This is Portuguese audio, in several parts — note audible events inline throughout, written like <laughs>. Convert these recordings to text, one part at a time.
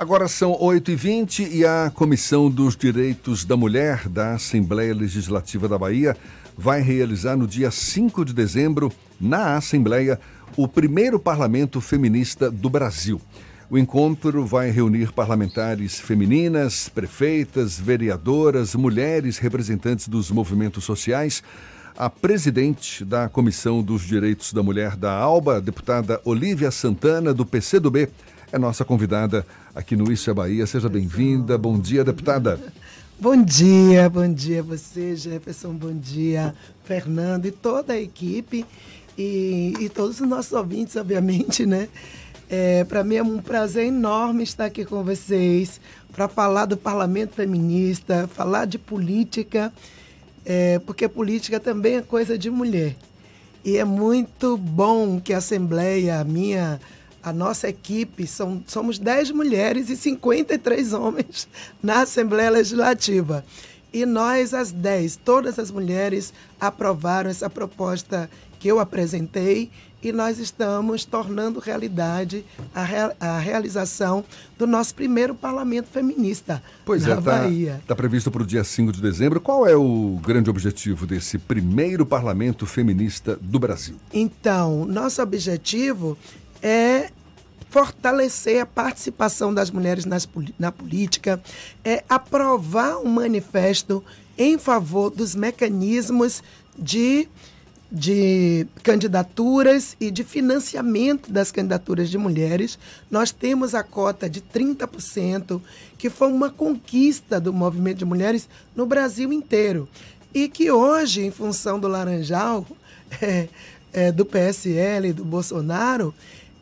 Agora são 8h20 e a Comissão dos Direitos da Mulher da Assembleia Legislativa da Bahia vai realizar no dia 5 de dezembro, na Assembleia, o primeiro parlamento feminista do Brasil. O encontro vai reunir parlamentares femininas, prefeitas, vereadoras, mulheres representantes dos movimentos sociais. A presidente da Comissão dos Direitos da Mulher da ALBA, deputada Olívia Santana, do PCdoB, é nossa convidada aqui no Isso é Bahia. Seja bem-vinda. Bom dia, deputada. Bom dia, bom dia a você, Jefferson, bom dia, Fernando e toda a equipe e, e todos os nossos ouvintes, obviamente, né? É, para mim é um prazer enorme estar aqui com vocês para falar do parlamento feminista, falar de política, é, porque política também é coisa de mulher. E é muito bom que a Assembleia, a minha a nossa equipe, são, somos 10 mulheres e 53 homens na Assembleia Legislativa. E nós, as 10, todas as mulheres aprovaram essa proposta que eu apresentei e nós estamos tornando realidade a, rea a realização do nosso primeiro parlamento feminista pois na é, tá, Bahia. Está previsto para o dia 5 de dezembro. Qual é o grande objetivo desse primeiro parlamento feminista do Brasil? Então, nosso objetivo é fortalecer a participação das mulheres nas, na política, é aprovar um manifesto em favor dos mecanismos de, de candidaturas e de financiamento das candidaturas de mulheres. Nós temos a cota de 30%, que foi uma conquista do movimento de mulheres no Brasil inteiro. E que hoje, em função do Laranjal, <laughs> é, é, do PSL, do Bolsonaro,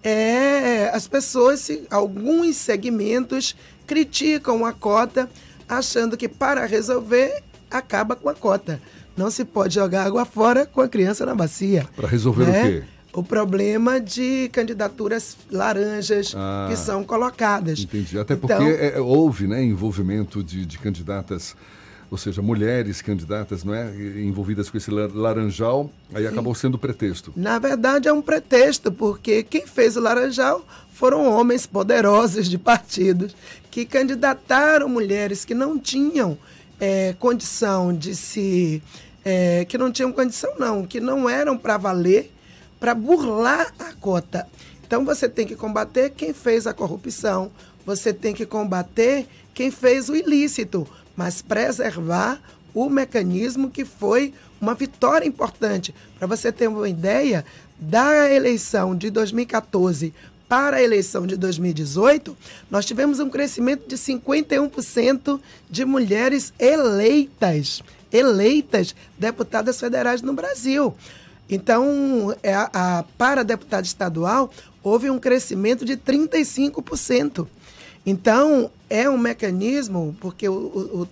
é, as pessoas, alguns segmentos, criticam a cota, achando que para resolver acaba com a cota. Não se pode jogar água fora com a criança na bacia. Para resolver né? o quê? O problema de candidaturas laranjas ah, que são colocadas. Entendi. Até porque então, é, houve né, envolvimento de, de candidatas ou seja, mulheres candidatas, não é, envolvidas com esse laranjal, aí Sim. acabou sendo pretexto. Na verdade é um pretexto, porque quem fez o laranjal foram homens poderosos de partidos que candidataram mulheres que não tinham é, condição de se, é, que não tinham condição não, que não eram para valer, para burlar a cota. Então você tem que combater quem fez a corrupção, você tem que combater quem fez o ilícito mas preservar o mecanismo que foi uma vitória importante. Para você ter uma ideia, da eleição de 2014 para a eleição de 2018, nós tivemos um crescimento de 51% de mulheres eleitas, eleitas deputadas federais no Brasil. Então, é a, a, para deputado estadual, houve um crescimento de 35%. Então, é um mecanismo, porque o, o,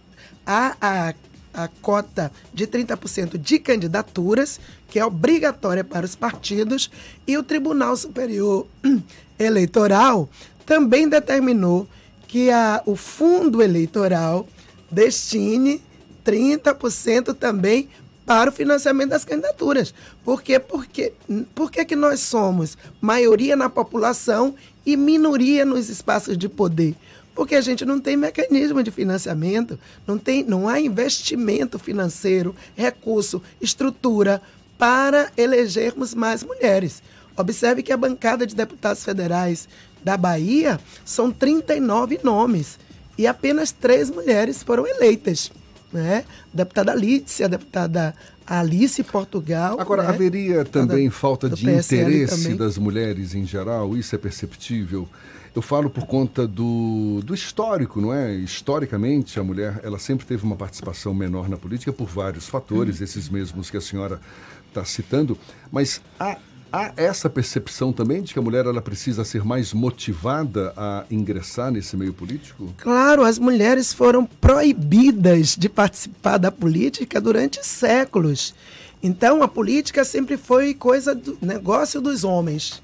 há a, a cota de 30% de candidaturas, que é obrigatória para os partidos, e o Tribunal Superior <clears throat> Eleitoral também determinou que a, o fundo eleitoral destine 30% também para o financiamento das candidaturas. Por quê? Porque, por que, que nós somos maioria na população e minoria nos espaços de poder? Porque a gente não tem mecanismo de financiamento, não, tem, não há investimento financeiro, recurso, estrutura para elegermos mais mulheres. Observe que a bancada de deputados federais da Bahia são 39 nomes e apenas três mulheres foram eleitas né? Deputada Alice, a deputada Alice Portugal. Agora, né? haveria também falta de interesse também. das mulheres em geral? Isso é perceptível? Eu falo por conta do, do histórico, não é? Historicamente, a mulher ela sempre teve uma participação menor na política por vários fatores, uhum. esses mesmos que a senhora está citando, mas há há essa percepção também de que a mulher ela precisa ser mais motivada a ingressar nesse meio político? Claro, as mulheres foram proibidas de participar da política durante séculos. Então a política sempre foi coisa do negócio dos homens.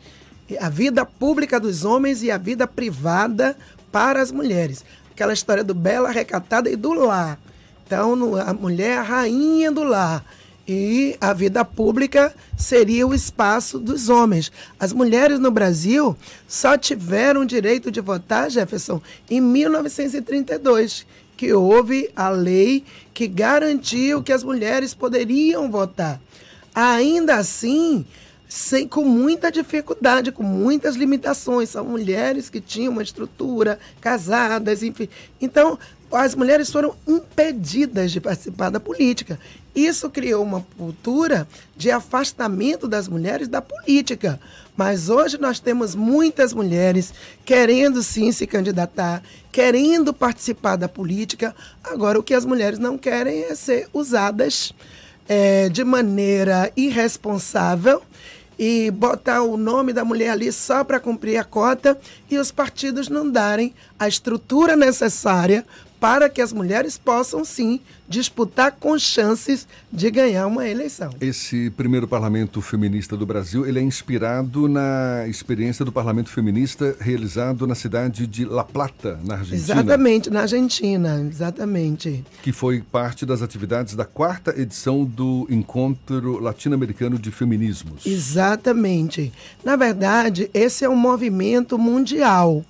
A vida pública dos homens e a vida privada para as mulheres. Aquela história do bela recatada e do lar. Então a mulher é a rainha do lar e a vida pública seria o espaço dos homens. As mulheres no Brasil só tiveram direito de votar, Jefferson, em 1932, que houve a lei que garantiu que as mulheres poderiam votar. Ainda assim, sem, com muita dificuldade, com muitas limitações. São mulheres que tinham uma estrutura, casadas, enfim. Então, as mulheres foram impedidas de participar da política. Isso criou uma cultura de afastamento das mulheres da política. Mas hoje nós temos muitas mulheres querendo sim se candidatar, querendo participar da política. Agora, o que as mulheres não querem é ser usadas é, de maneira irresponsável e botar o nome da mulher ali só para cumprir a cota e os partidos não darem a estrutura necessária para que as mulheres possam sim disputar com chances de ganhar uma eleição. Esse primeiro parlamento feminista do Brasil, ele é inspirado na experiência do parlamento feminista realizado na cidade de La Plata, na Argentina. Exatamente, na Argentina, exatamente. Que foi parte das atividades da quarta edição do Encontro Latino-Americano de Feminismos. Exatamente. Na verdade, esse é um movimento mundial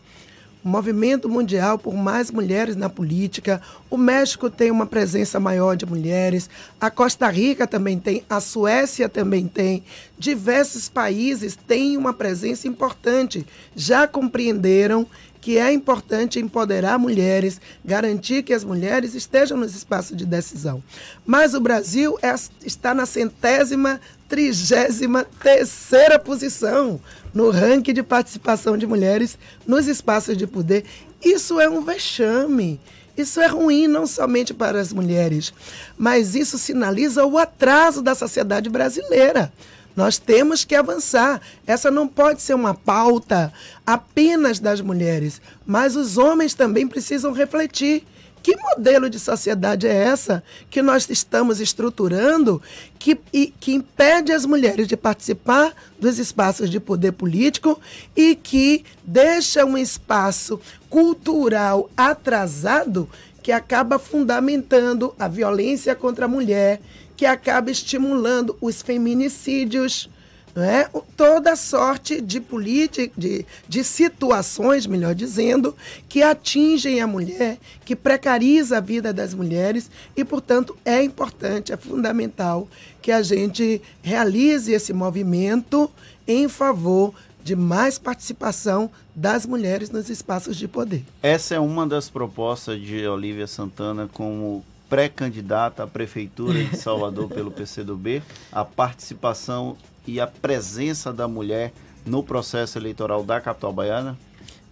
o movimento mundial por mais mulheres na política. O México tem uma presença maior de mulheres, a Costa Rica também tem, a Suécia também tem. Diversos países têm uma presença importante. Já compreenderam que é importante empoderar mulheres, garantir que as mulheres estejam nos espaços de decisão. Mas o Brasil é, está na centésima, trigésima terceira posição no ranking de participação de mulheres nos espaços de poder. Isso é um vexame. Isso é ruim não somente para as mulheres, mas isso sinaliza o atraso da sociedade brasileira. Nós temos que avançar. Essa não pode ser uma pauta apenas das mulheres, mas os homens também precisam refletir. Que modelo de sociedade é essa que nós estamos estruturando que, e, que impede as mulheres de participar dos espaços de poder político e que deixa um espaço cultural atrasado que acaba fundamentando a violência contra a mulher, que acaba estimulando os feminicídios, é? toda sorte de política, de, de situações, melhor dizendo, que atingem a mulher, que precariza a vida das mulheres e, portanto, é importante, é fundamental que a gente realize esse movimento em favor de mais participação das mulheres nos espaços de poder. Essa é uma das propostas de Olivia Santana como pré-candidata à Prefeitura de Salvador pelo PCdoB, a participação e a presença da mulher no processo eleitoral da capital baiana?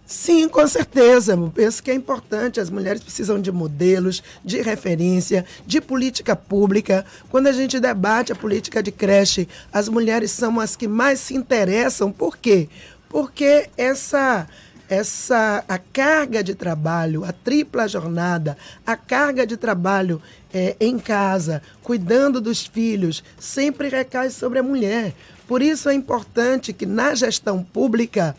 Sim, com certeza. Eu penso que é importante. As mulheres precisam de modelos, de referência, de política pública. Quando a gente debate a política de creche, as mulheres são as que mais se interessam. Por quê? Porque essa essa a carga de trabalho, a tripla jornada, a carga de trabalho é, em casa, cuidando dos filhos, sempre recai sobre a mulher. Por isso é importante que na gestão pública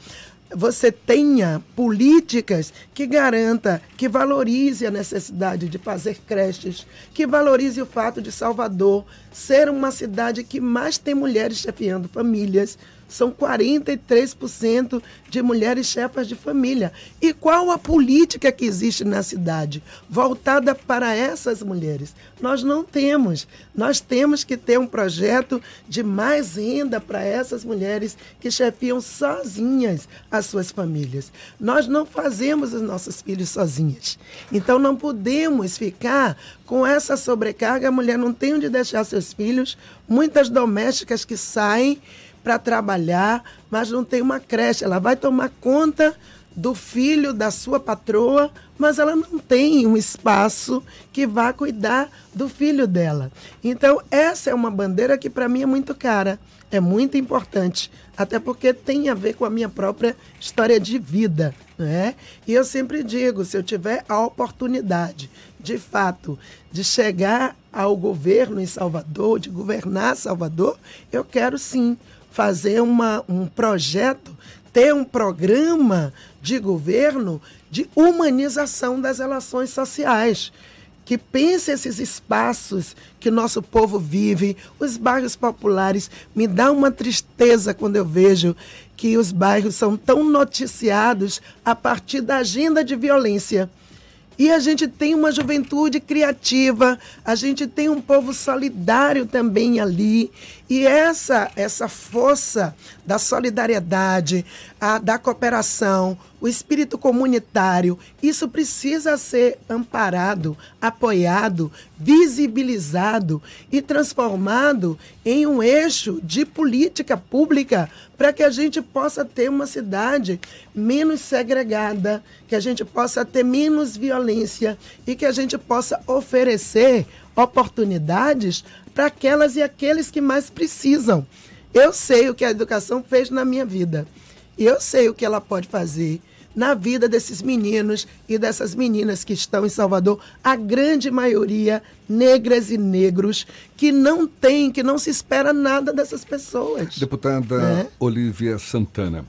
você tenha políticas que garanta, que valorize a necessidade de fazer creches, que valorize o fato de Salvador ser uma cidade que mais tem mulheres chefiando famílias, são 43% de mulheres chefas de família. E qual a política que existe na cidade voltada para essas mulheres? Nós não temos. Nós temos que ter um projeto de mais renda para essas mulheres que chefiam sozinhas as suas famílias. Nós não fazemos os nossos filhos sozinhas. Então não podemos ficar com essa sobrecarga. A mulher não tem onde deixar seus filhos. Muitas domésticas que saem para trabalhar, mas não tem uma creche. Ela vai tomar conta do filho da sua patroa, mas ela não tem um espaço que vá cuidar do filho dela. Então, essa é uma bandeira que para mim é muito cara, é muito importante, até porque tem a ver com a minha própria história de vida. Né? E eu sempre digo: se eu tiver a oportunidade, de fato, de chegar ao governo em Salvador, de governar Salvador, eu quero sim fazer uma, um projeto, ter um programa de governo de humanização das relações sociais. que pense esses espaços que nosso povo vive, os bairros populares. Me dá uma tristeza quando eu vejo que os bairros são tão noticiados a partir da agenda de violência. E a gente tem uma juventude criativa, a gente tem um povo solidário também ali. E essa essa força da solidariedade, a, da cooperação, o espírito comunitário, isso precisa ser amparado, apoiado, visibilizado e transformado em um eixo de política pública para que a gente possa ter uma cidade menos segregada, que a gente possa ter menos violência e que a gente possa oferecer oportunidades para aquelas e aqueles que mais precisam. Eu sei o que a educação fez na minha vida. E eu sei o que ela pode fazer na vida desses meninos e dessas meninas que estão em Salvador, a grande maioria negras e negros que não tem, que não se espera nada dessas pessoas. Deputada é. Olivia Santana.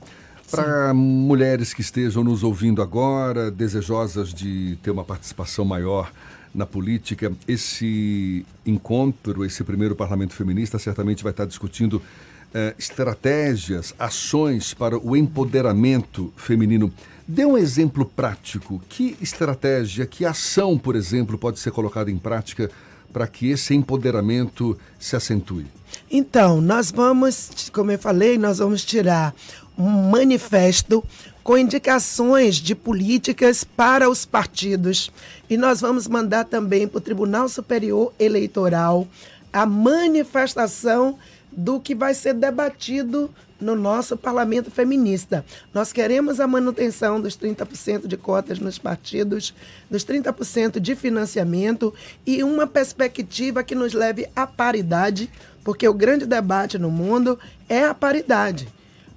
Para mulheres que estejam nos ouvindo agora, desejosas de ter uma participação maior na política, esse encontro, esse primeiro parlamento feminista, certamente vai estar discutindo eh, estratégias, ações para o empoderamento feminino. Dê um exemplo prático. Que estratégia, que ação, por exemplo, pode ser colocada em prática para que esse empoderamento se acentue? Então, nós vamos, como eu falei, nós vamos tirar um manifesto com indicações de políticas para os partidos e nós vamos mandar também para o Tribunal Superior Eleitoral a manifestação do que vai ser debatido no nosso parlamento feminista. Nós queremos a manutenção dos 30% de cotas nos partidos, dos 30% de financiamento e uma perspectiva que nos leve à paridade, porque o grande debate no mundo é a paridade.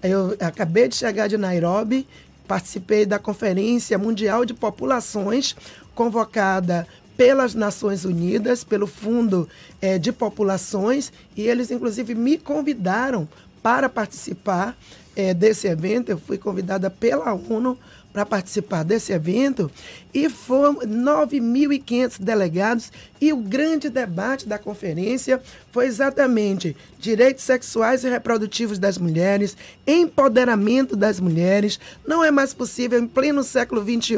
Eu acabei de chegar de Nairobi, participei da Conferência Mundial de Populações, convocada pelas Nações Unidas, pelo Fundo é, de Populações, e eles, inclusive, me convidaram para participar é, desse evento. Eu fui convidada pela ONU para participar desse evento e foram 9.500 delegados e o grande debate da conferência foi exatamente direitos sexuais e reprodutivos das mulheres, empoderamento das mulheres. Não é mais possível, em pleno século XXI,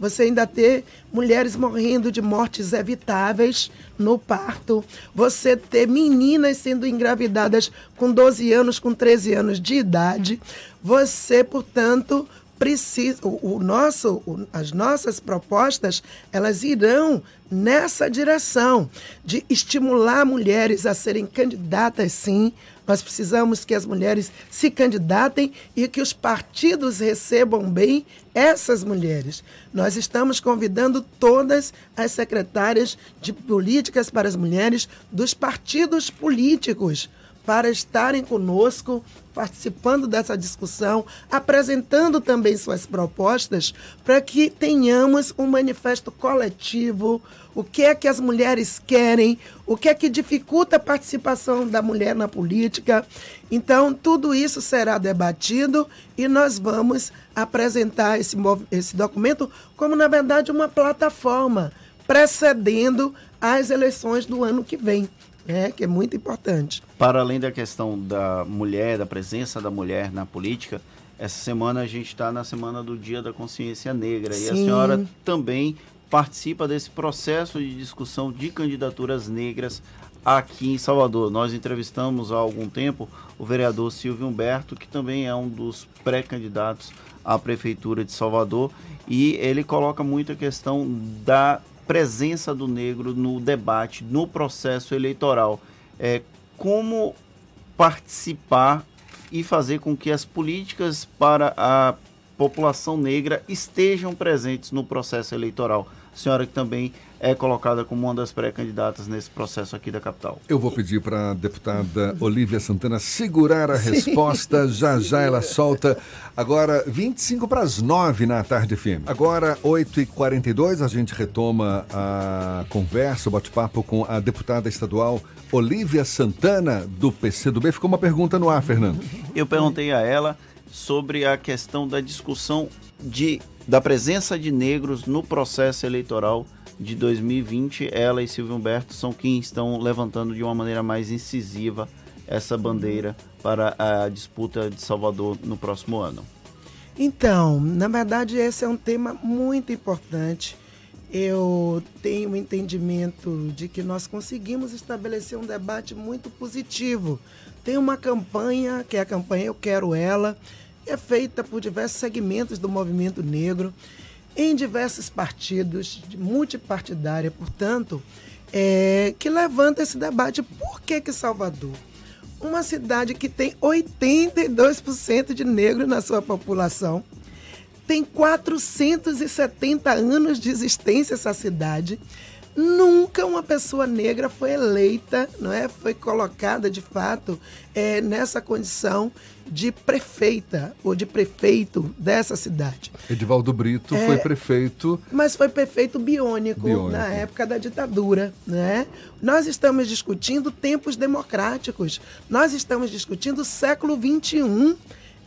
você ainda ter mulheres morrendo de mortes evitáveis no parto, você ter meninas sendo engravidadas com 12 anos, com 13 anos de idade. Você, portanto, precisa, o, o nosso, o, as nossas propostas, elas irão nessa direção de estimular mulheres a serem candidatas, sim. Nós precisamos que as mulheres se candidatem e que os partidos recebam bem essas mulheres. Nós estamos convidando todas as secretárias de políticas para as mulheres dos partidos políticos para estarem conosco, participando dessa discussão, apresentando também suas propostas, para que tenhamos um manifesto coletivo, o que é que as mulheres querem, o que é que dificulta a participação da mulher na política. Então, tudo isso será debatido e nós vamos apresentar esse, esse documento como, na verdade, uma plataforma precedendo as eleições do ano que vem. É, que é muito importante. Para além da questão da mulher, da presença da mulher na política, essa semana a gente está na semana do Dia da Consciência Negra Sim. e a senhora também participa desse processo de discussão de candidaturas negras aqui em Salvador. Nós entrevistamos há algum tempo o vereador Silvio Humberto, que também é um dos pré-candidatos à Prefeitura de Salvador, e ele coloca muito a questão da presença do negro no debate, no processo eleitoral. É, como participar e fazer com que as políticas para a população negra estejam presentes no processo eleitoral. A senhora que também é colocada como uma das pré-candidatas nesse processo aqui da capital. Eu vou pedir para a deputada Olivia Santana segurar a Sim. resposta, já já ela solta. Agora, 25 para as 9 na tarde FM. Agora, 8h42, a gente retoma a conversa, o bate-papo com a deputada estadual Olivia Santana, do PCdoB. Ficou uma pergunta no ar, Fernando. Eu perguntei a ela sobre a questão da discussão de, da presença de negros no processo eleitoral de 2020, ela e Silvio Humberto são quem estão levantando de uma maneira mais incisiva essa bandeira para a disputa de Salvador no próximo ano. Então, na verdade, esse é um tema muito importante. Eu tenho um entendimento de que nós conseguimos estabelecer um debate muito positivo. Tem uma campanha, que é a campanha Eu Quero Ela, que é feita por diversos segmentos do movimento negro, em diversos partidos, multipartidária, portanto, é, que levanta esse debate. Por que, que Salvador? uma cidade que tem 82% de negros na sua população. Tem 470 anos de existência essa cidade. Nunca uma pessoa negra foi eleita, não é? Foi colocada de fato é, nessa condição de prefeita ou de prefeito dessa cidade. Edivaldo Brito é, foi prefeito. Mas foi prefeito biônico, biônico, na época da ditadura. Né? Nós estamos discutindo tempos democráticos, nós estamos discutindo o século XXI.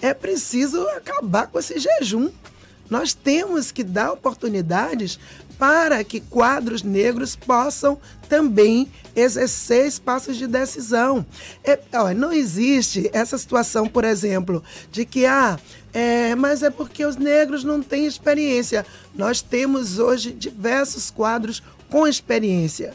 É preciso acabar com esse jejum. Nós temos que dar oportunidades para que quadros negros possam também exercer espaços de decisão. É, ó, não existe essa situação, por exemplo, de que ah, é, mas é porque os negros não têm experiência. Nós temos hoje diversos quadros com experiência.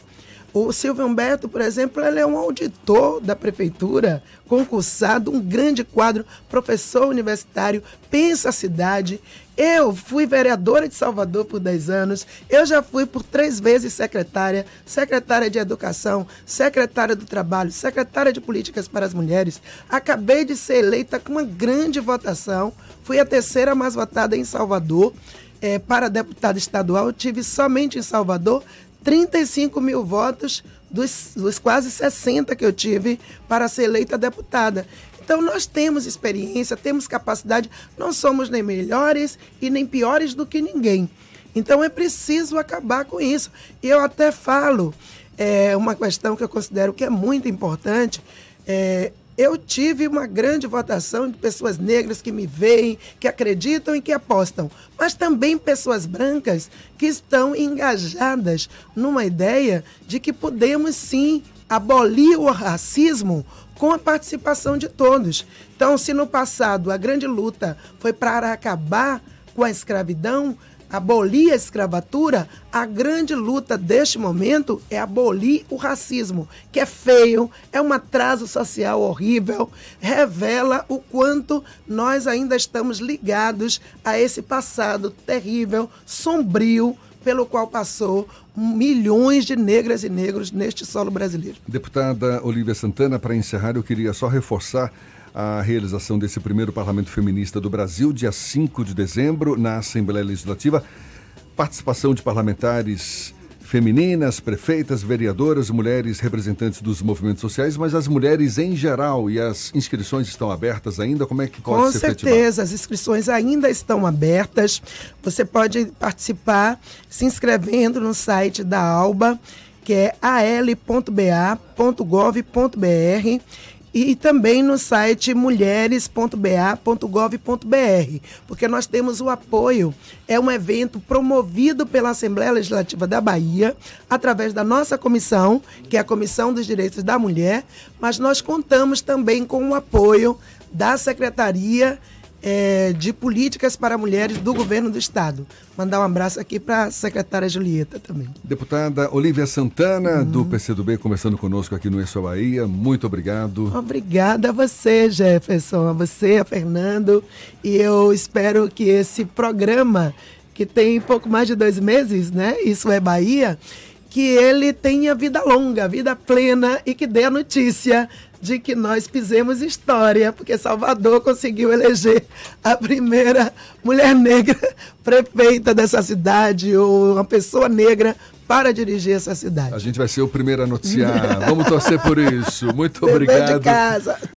O Silvio Humberto, por exemplo, ele é um auditor da prefeitura, concursado, um grande quadro, professor universitário, pensa a cidade. Eu fui vereadora de Salvador por 10 anos, eu já fui por três vezes secretária, secretária de Educação, secretária do Trabalho, secretária de Políticas para as Mulheres. Acabei de ser eleita com uma grande votação, fui a terceira mais votada em Salvador. É, para deputada estadual, eu tive somente em Salvador 35 mil votos dos, dos quase 60 que eu tive para ser eleita deputada. Então, nós temos experiência, temos capacidade, não somos nem melhores e nem piores do que ninguém. Então, é preciso acabar com isso. Eu até falo é, uma questão que eu considero que é muito importante. É, eu tive uma grande votação de pessoas negras que me veem, que acreditam e que apostam, mas também pessoas brancas que estão engajadas numa ideia de que podemos sim abolir o racismo com a participação de todos. Então, se no passado a grande luta foi para acabar com a escravidão, abolir a escravatura, a grande luta deste momento é abolir o racismo, que é feio, é um atraso social horrível, revela o quanto nós ainda estamos ligados a esse passado terrível, sombrio, pelo qual passou milhões de negras e negros neste solo brasileiro. Deputada Olivia Santana, para encerrar, eu queria só reforçar a realização desse primeiro Parlamento Feminista do Brasil, dia 5 de dezembro, na Assembleia Legislativa. Participação de parlamentares femininas, prefeitas, vereadoras, mulheres representantes dos movimentos sociais, mas as mulheres em geral e as inscrições estão abertas ainda? Como é que pode Com ser certeza, as inscrições ainda estão abertas. Você pode participar se inscrevendo no site da ALBA, que é al.ba.gov.br e também no site mulheres.ba.gov.br, porque nós temos o apoio. É um evento promovido pela Assembleia Legislativa da Bahia, através da nossa comissão, que é a Comissão dos Direitos da Mulher, mas nós contamos também com o apoio da Secretaria é, de políticas para mulheres do governo do estado. Mandar um abraço aqui para a secretária Julieta também. Deputada Olivia Santana, uhum. do PCdoB, conversando conosco aqui no Eixo Bahia. Muito obrigado. Obrigada a você, Jefferson, a você, a Fernando. E eu espero que esse programa, que tem pouco mais de dois meses, né? Isso é Bahia que ele tenha vida longa, vida plena e que dê a notícia de que nós fizemos história, porque Salvador conseguiu eleger a primeira mulher negra prefeita dessa cidade, ou uma pessoa negra para dirigir essa cidade. A gente vai ser o primeiro a noticiar. Vamos torcer por isso. Muito obrigado. De casa.